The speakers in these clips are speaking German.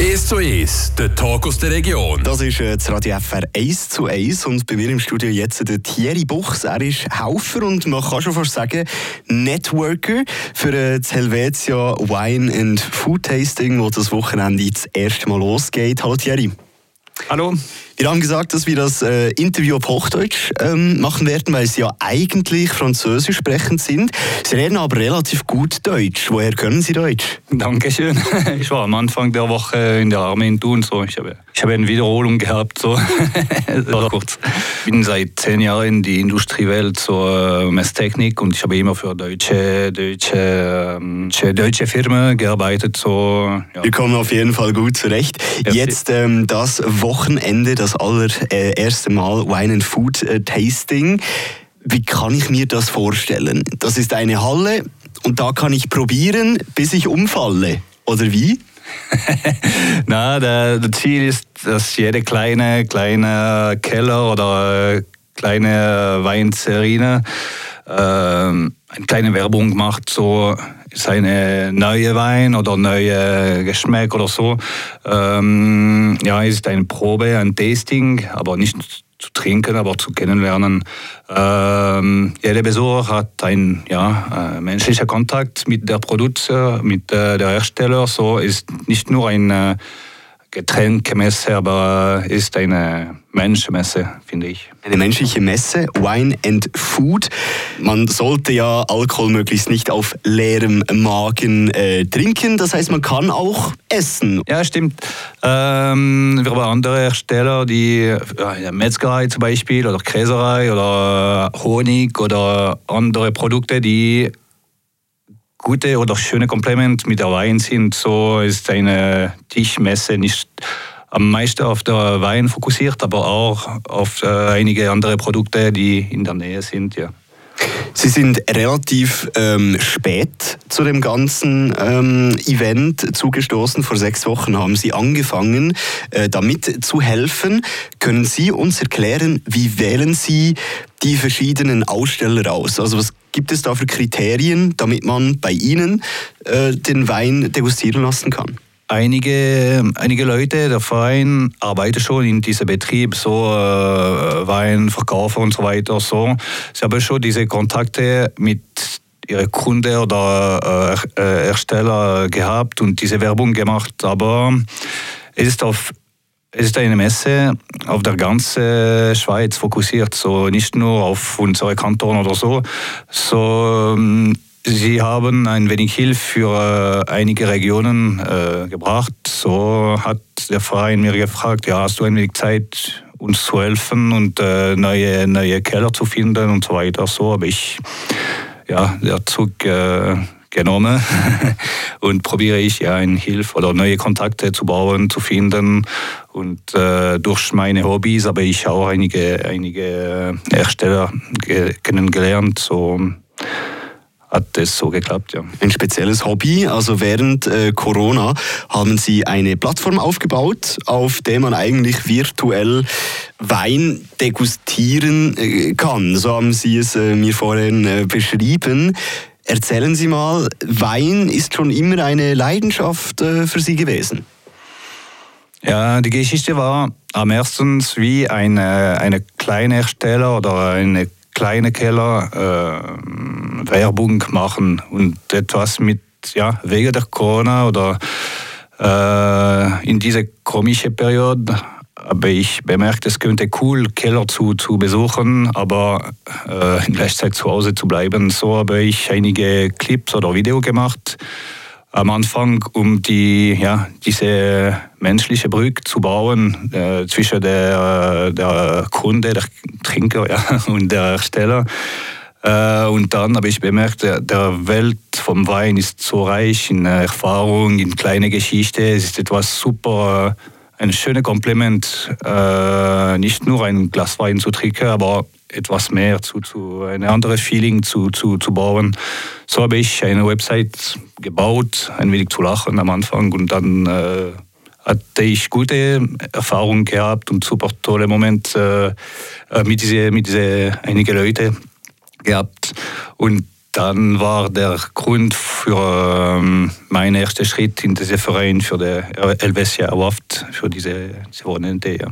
1 zu 1, der Talk aus der Region. Das ist äh, das Radio FR 1 zu 1 und bei mir im Studio jetzt der Thierry Buchs. Er ist Helfer und man kann schon fast sagen Networker für äh, das Helvetia Wine and Food Tasting, wo das Wochenende das erste Mal losgeht. Hallo Thierry. Hallo. Wir haben gesagt, dass wir das äh, Interview auf Hochdeutsch ähm, machen werden, weil Sie ja eigentlich Französisch sprechend sind. Sie reden aber relativ gut Deutsch. Woher können Sie Deutsch? Dankeschön. Ich war am Anfang der Woche in der Armee in Thun. So. Ich, habe, ich habe eine Wiederholung gehabt. So. war kurz. Ich bin seit zehn Jahren in die Industriewelt zur äh, Messtechnik und ich habe immer für deutsche, deutsche, ähm, deutsche Firmen gearbeitet. So, ja. Wir kommen auf jeden Fall gut zurecht. Jetzt ähm, das Wochenende, das das allererste Mal Wine and Food äh, Tasting. Wie kann ich mir das vorstellen? Das ist eine Halle und da kann ich probieren, bis ich umfalle. Oder wie? Na, der, der, Ziel ist, dass jede kleine, kleine Keller oder äh, kleine Weinzerine äh, eine kleine Werbung macht, so seine neue Wein oder neue Geschmack oder so. Ähm, ja, es ist eine Probe, ein Tasting, aber nicht zu trinken, aber zu kennenlernen. Ähm, jeder Besucher hat einen ja, äh, menschlichen Kontakt mit der Producer, mit äh, der Hersteller. So ist nicht nur ein äh, Getränkemesse, aber ist eine Menschenmesse, finde ich. Eine menschliche Messe, Wine and Food. Man sollte ja Alkohol möglichst nicht auf leerem Magen äh, trinken. Das heißt, man kann auch essen. Ja, stimmt. Ähm, wir haben andere Hersteller, die ja, Metzgerei zum Beispiel oder Käserei oder Honig oder andere Produkte, die gute oder schöne Kompliment mit der Wein sind. So ist eine Tischmesse nicht am meisten auf der Wein fokussiert, aber auch auf äh, einige andere Produkte, die in der Nähe sind. Ja. Sie sind relativ ähm, spät zu dem ganzen ähm, Event zugestoßen. Vor sechs Wochen haben Sie angefangen, äh, damit zu helfen. Können Sie uns erklären, wie wählen Sie die verschiedenen Aussteller aus? Also was gibt es da für Kriterien, damit man bei Ihnen äh, den Wein degustieren lassen kann? Einige, einige Leute, der Verein arbeitet schon in diesem Betrieb, so äh, Weinverkäufer und so weiter. So. Sie haben schon diese Kontakte mit ihren Kunden oder äh, äh, Hersteller gehabt und diese Werbung gemacht. Aber es ist auf es ist eine Messe auf der ganzen Schweiz fokussiert, so nicht nur auf unsere Kanton oder so. So ähm, Sie haben ein wenig Hilfe für äh, einige Regionen äh, gebracht. So hat der Verein mir gefragt, ja, hast du ein wenig Zeit, uns zu helfen und äh, neue, neue Keller zu finden und so weiter. So habe ich ja, der Zug äh, genommen und probiere ich ja eine Hilfe oder neue Kontakte zu bauen, zu finden. Und äh, durch meine Hobbys habe ich auch einige, einige Hersteller kennengelernt. So hat das so geklappt, ja. Ein spezielles Hobby. Also während äh, Corona haben Sie eine Plattform aufgebaut, auf der man eigentlich virtuell Wein degustieren äh, kann. So haben Sie es äh, mir vorhin äh, beschrieben. Erzählen Sie mal, Wein ist schon immer eine Leidenschaft äh, für Sie gewesen. Ja, die Geschichte war am ersten wie eine, eine kleine Hersteller oder eine kleine Keller äh, Werbung machen und etwas mit, ja, wegen der Corona oder äh, in dieser komischen Periode habe ich bemerkt, es könnte cool, Keller zu, zu besuchen, aber äh, in Gleichzeit zu Hause zu bleiben. So habe ich einige Clips oder Videos gemacht am Anfang, um die, ja, diese menschliche Brücke zu bauen äh, zwischen der, der Kunde, der Trinker ja, und der Hersteller. Äh, und dann habe ich bemerkt, der, Welt vom Wein ist so reich in Erfahrung, in kleine Geschichte. Es ist etwas super, ein schönes Kompliment, äh, nicht nur ein Glas Wein zu trinken, aber etwas mehr zu, zu ein anderes Feeling zu, zu, zu bauen. So habe ich eine Website gebaut, ein wenig zu lachen am Anfang und dann äh, hatte ich gute Erfahrungen gehabt und super tolle Momente äh, mit diesen mit diese einige Leute gehabt und dann war der Grund für ähm, meinen ersten Schritt in diesen Verein für die Helvetia Waft, für diese, diese Wochenende. Ja.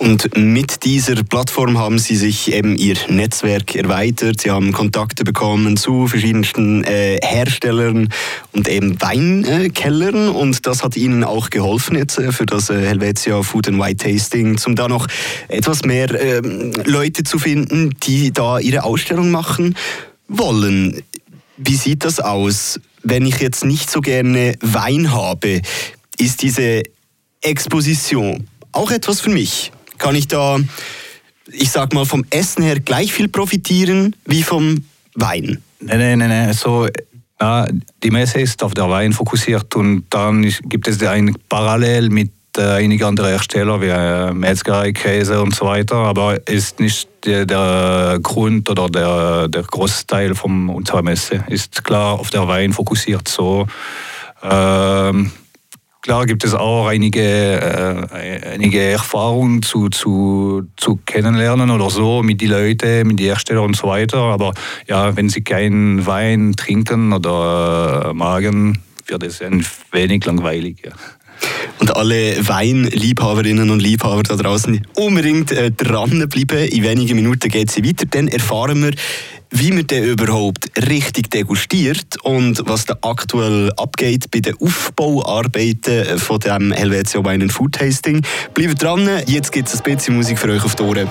Und mit dieser Plattform haben Sie sich eben Ihr Netzwerk erweitert. Sie haben Kontakte bekommen zu verschiedensten äh, Herstellern und eben Weinkellern. Und das hat Ihnen auch geholfen jetzt äh, für das äh, Helvetia Food and White Tasting, um da noch etwas mehr ähm, Leute zu finden, die da ihre Ausstellung machen wollen. Wie sieht das aus, wenn ich jetzt nicht so gerne Wein habe? Ist diese Exposition auch etwas für mich? Kann ich da, ich sag mal, vom Essen her gleich viel profitieren wie vom Wein? Nein, nein, nein, nein. So, ja, die Messe ist auf der Wein fokussiert und dann gibt es ein Parallel mit äh, einigen anderen Herstellern wie äh, Metzgerei, Käse und so weiter, aber ist nicht der, der Grund oder der, der Großteil von unserer Messe. Ist klar auf der Wein fokussiert so. Ähm, Klar gibt es auch einige, äh, einige Erfahrungen zu, zu, zu kennenlernen oder so mit den Leuten, mit den Herstellern und so weiter. Aber ja, wenn sie keinen Wein trinken oder äh, magen, wird es ein wenig langweilig. Ja. Und alle Weinliebhaberinnen und Liebhaber da draußen unbedingt äh, dranbleiben. In wenigen Minuten geht sie weiter. Dann erfahren wir, wie man den überhaupt richtig degustiert und was da aktuell abgeht bei den Aufbauarbeiten von dem Helvetia Wine Food Tasting. Bleibt dran, jetzt gibt es ein bisschen Musik für euch auf die Ohren.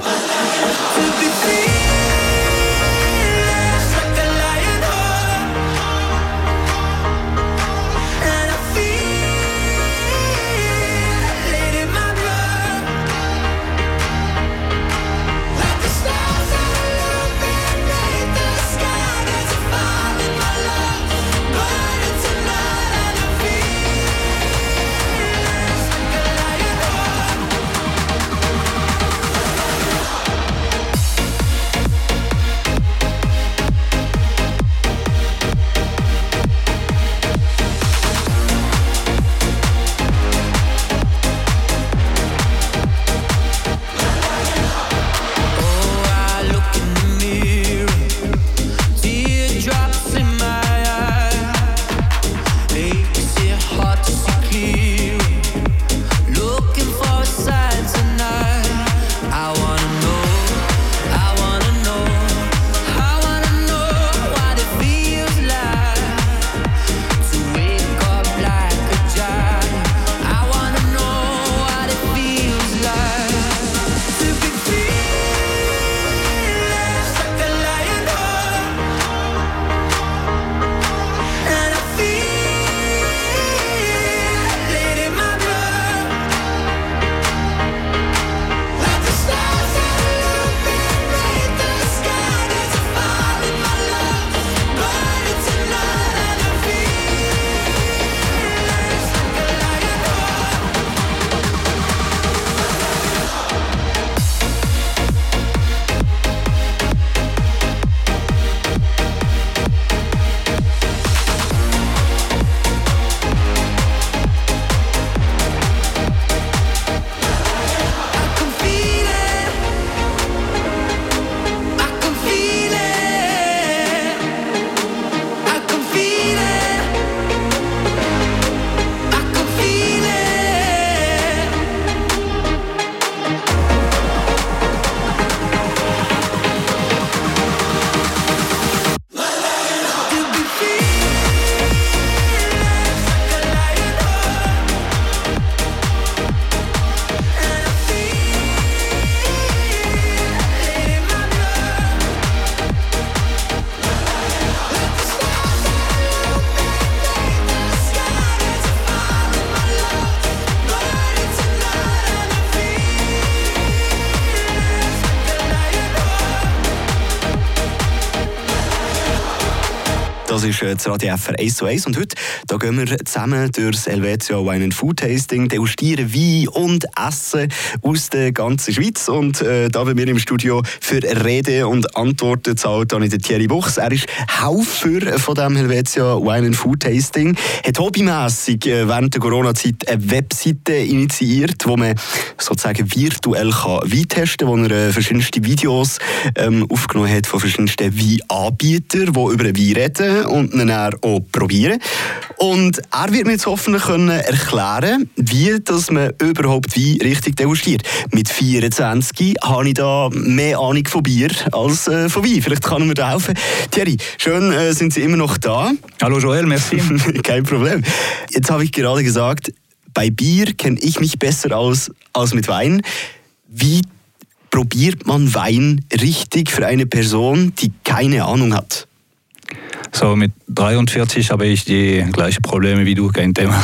Ist äh, das Radio FR 1 zu 1 und heute da gehen wir zusammen durchs Helvetia Wine and Food Tasting, degustieren Wein und Essen aus der ganzen Schweiz. Und äh, da bei mir im Studio für Rede und Antworten zahlt dann der Thierry Buchs. Er ist Haufer von dem Helvetia Wine and Food Tasting, hat hobbymässig äh, während der Corona-Zeit eine Webseite initiiert, wo man sozusagen virtuell Wein testen kann, wo er äh, verschiedenste Videos ähm, aufgenommen hat von verschiedensten Weinanbietern, die über Wein reden und ihn dann auch probieren. Und er wird mir jetzt hoffentlich können erklären wie dass man überhaupt Wein richtig degustiert. Mit 24 habe ich da mehr Ahnung von Bier als äh, von Wein. Vielleicht kann er mir da helfen. Thierry, schön äh, sind Sie immer noch da. Hallo Joel, merci. Kein Problem. Jetzt habe ich gerade gesagt, bei Bier kenne ich mich besser aus als mit Wein. Wie probiert man Wein richtig für eine Person, die keine Ahnung hat? So, mit 43 habe ich die gleichen Probleme wie du, kein Thema.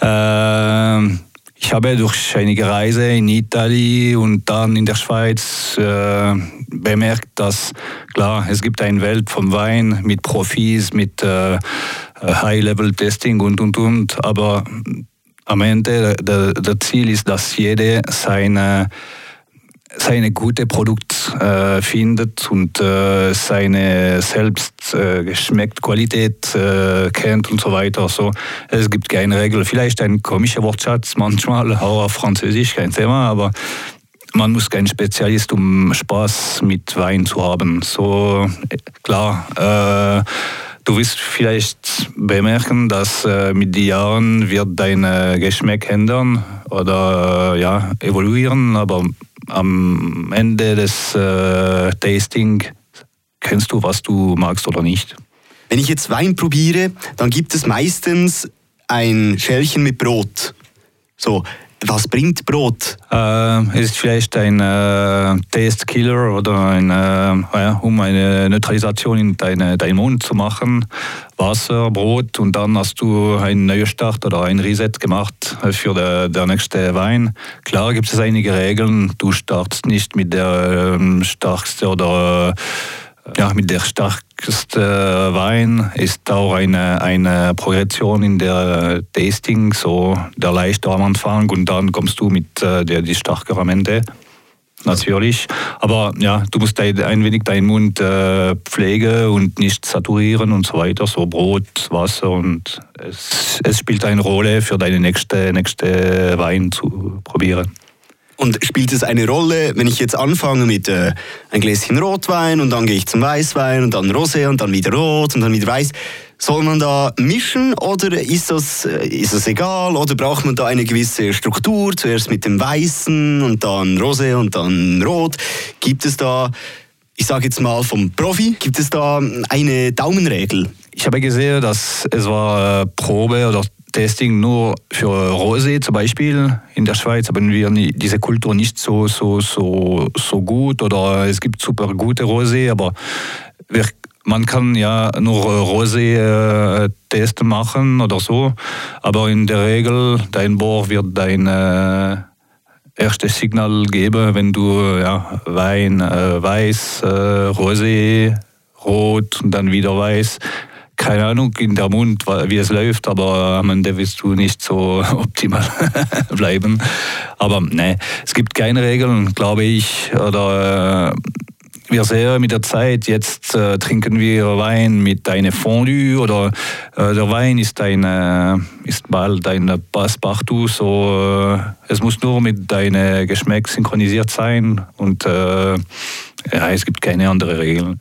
ähm, ich habe durch einige Reise in Italien und dann in der Schweiz äh, bemerkt, dass klar, es gibt eine Welt vom Wein mit Profis, mit äh, High-Level-Testing und und und, aber am Ende der, der Ziel ist, dass jeder seine seine gute Produkt äh, findet und äh, seine selbst äh, geschmeckt Qualität äh, kennt und so weiter. So, es gibt keine Regel. Vielleicht ein komischer Wortschatz manchmal, auch auf Französisch, kein Thema, aber man muss kein Spezialist, um Spaß mit Wein zu haben. So klar. Äh, Du wirst vielleicht bemerken, dass äh, mit den Jahren wird dein Geschmack ändern oder äh, ja, evoluieren, aber am Ende des äh, Tasting kennst du, was du magst oder nicht. Wenn ich jetzt Wein probiere, dann gibt es meistens ein Schälchen mit Brot. So, was bringt Brot? Äh, es ist vielleicht ein äh, Taste Killer oder ein, äh, ja, um eine Neutralisation in deinen dein Mund zu machen. Wasser, Brot und dann hast du einen Neustart oder ein Reset gemacht für der, der nächste Wein. Klar gibt es einige Regeln. Du startest nicht mit der ähm, stärksten oder ja, mit der stärkste Wein ist auch eine, eine Progression in der Tasting, so der leichte am Anfang und dann kommst du mit äh, der die stärkere am Ende. Natürlich. Aber ja, du musst ein wenig deinen Mund äh, pflegen und nicht saturieren und so weiter. So Brot, Wasser und es, es spielt eine Rolle für deine nächste, nächste Wein zu probieren. Und spielt es eine Rolle, wenn ich jetzt anfange mit äh, ein Gläschen Rotwein und dann gehe ich zum Weißwein und dann Rosé und dann wieder Rot und dann wieder Weiß? Soll man da mischen oder ist das, äh, ist das egal oder braucht man da eine gewisse Struktur? Zuerst mit dem Weißen und dann Rosé und dann Rot. Gibt es da, ich sage jetzt mal vom Profi, gibt es da eine Daumenregel? Ich habe gesehen, dass es war äh, Probe oder Testing nur für Rosé zum Beispiel. In der Schweiz haben wir diese Kultur nicht so, so, so, so gut oder es gibt super gute Rosé, aber wir, man kann ja nur Rosé-Tests machen oder so, aber in der Regel dein Bohr wird dein äh, erstes Signal geben, wenn du ja, Wein, äh, Weiß, äh, Rosé, Rot und dann wieder Weiß keine Ahnung in der Mund, wie es läuft, aber am Ende wirst du nicht so optimal bleiben. Aber ne, es gibt keine Regeln, glaube ich. Oder äh, wir sehen mit der Zeit, jetzt äh, trinken wir Wein mit einem Fondue oder äh, der Wein ist, ein, äh, ist bald ein Passepartout. So, äh, es muss nur mit deinem Geschmack synchronisiert sein und äh, ja, es gibt keine anderen Regeln.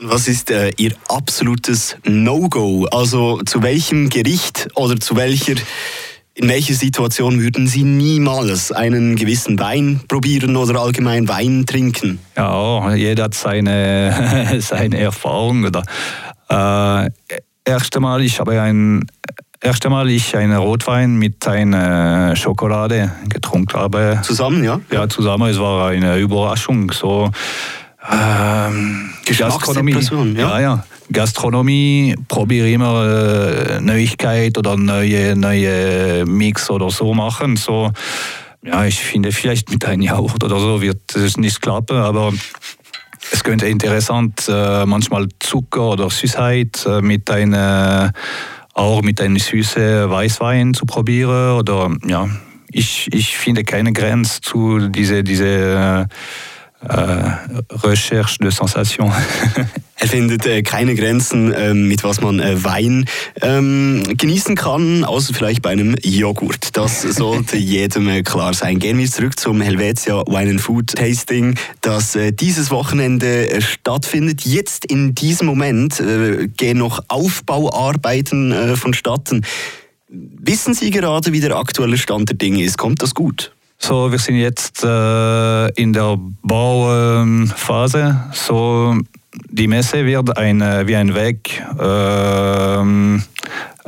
Was ist äh, Ihr absolutes No-Go? Also zu welchem Gericht oder zu welcher, in welcher Situation würden Sie niemals einen gewissen Wein probieren oder allgemein Wein trinken? Ja, jeder hat seine, seine Erfahrung. Oder, äh, erst einmal, ich habe ein erst einmal ich einen Rotwein mit einer Schokolade getrunken habe. Zusammen, ja? Ja, zusammen. Es war eine Überraschung. So, ähm, Gastronomie. Ja. ja, ja. Gastronomie, probiere immer äh, Neuigkeit oder neue, neue Mix oder so machen. So, ja, ich finde, vielleicht mit einem Joghurt oder so wird es nicht klappen, aber Es könnte interessant äh, manchmal Zucker oder Süßheit äh, mit einer auch mit einem süßen Weißwein zu probieren oder ja ich, ich finde keine Grenze zu diese diese äh, Recherche de Sensation. er findet äh, keine Grenzen, äh, mit was man äh, Wein ähm, genießen kann, außer vielleicht bei einem Joghurt. Das sollte jedem äh, klar sein. Gehen wir zurück zum Helvetia Wine and Food Tasting, das dieses Wochenende stattfindet. Jetzt in diesem Moment gehen noch Aufbauarbeiten vonstatten. Wissen Sie gerade, wie der aktuelle Stand der Dinge ist? Kommt das gut? So, wir sind jetzt äh, in der Bauphase. So, die Messe wird ein, wie ein Weg, äh,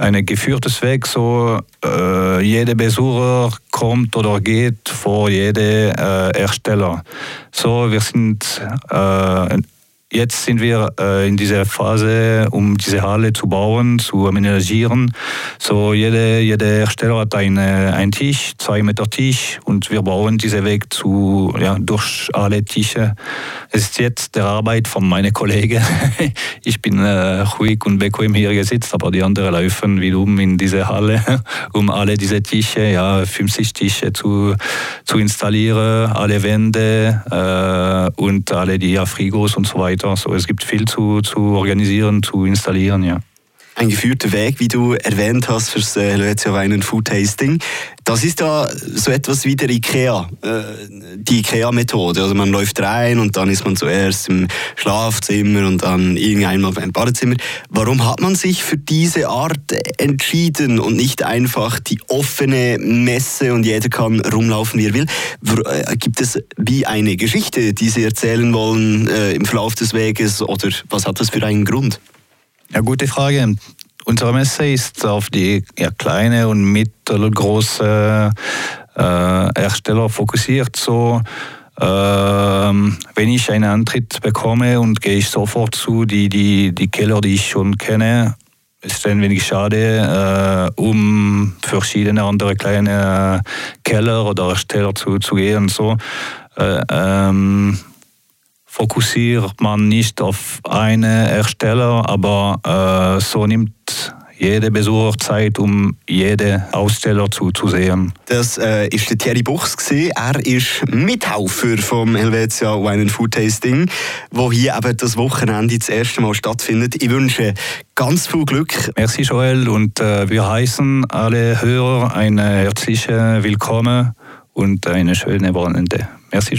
ein geführtes Weg. So, äh, jeder Besucher kommt oder geht vor jedem äh, Ersteller. So, wir sind äh, Jetzt sind wir äh, in dieser Phase, um diese Halle zu bauen, zu aménagieren. So jede, jeder Hersteller hat eine, einen Tisch, zwei Meter Tisch und wir bauen diesen Weg zu, ja, durch alle Tische. Es ist jetzt der Arbeit von meinen Kollegen. ich bin äh, ruhig und bequem hier gesetzt, aber die anderen laufen wiederum in diese Halle, um alle diese Tische, ja, 50 Tische zu, zu installieren, alle Wände äh, und alle die ja, Frigos und so weiter weiter. So, es gibt viel zu, zu organisieren, zu installieren, ja. Ein geführter Weg, wie du erwähnt hast, fürs äh, Helvetia Wein Food Tasting. Das ist ja so etwas wie der IKEA, äh, die IKEA-Methode. Also man läuft rein und dann ist man zuerst im Schlafzimmer und dann irgendeinmal im Badezimmer. Warum hat man sich für diese Art entschieden und nicht einfach die offene Messe und jeder kann rumlaufen, wie er will? Äh, gibt es wie eine Geschichte, die Sie erzählen wollen äh, im Verlauf des Weges oder was hat das für einen Grund? Ja, gute Frage. Unsere Messe ist auf die ja, kleine und mittelgroße äh, Hersteller fokussiert. So, äh, wenn ich einen Antritt bekomme und gehe ich sofort zu die, die, die Keller, die ich schon kenne, ist ein wenig schade, äh, um verschiedene andere kleine Keller oder Hersteller zu, zu gehen. So, äh, ähm, fokussiert man nicht auf einen Ersteller, aber äh, so nimmt jede Besucher Zeit, um jeden Aussteller zuzusehen. Das äh, ist der Thierry Buchs. Gewesen. Er ist Mithaufer vom Helvetia Wine and Food Tasting, wo hier eben das Wochenende das erste Mal stattfindet. Ich wünsche ganz viel Glück. Merci Joel und äh, wir heißen alle Hörer ein herzliches Willkommen und eine schöne Wochenende. Merci Joel.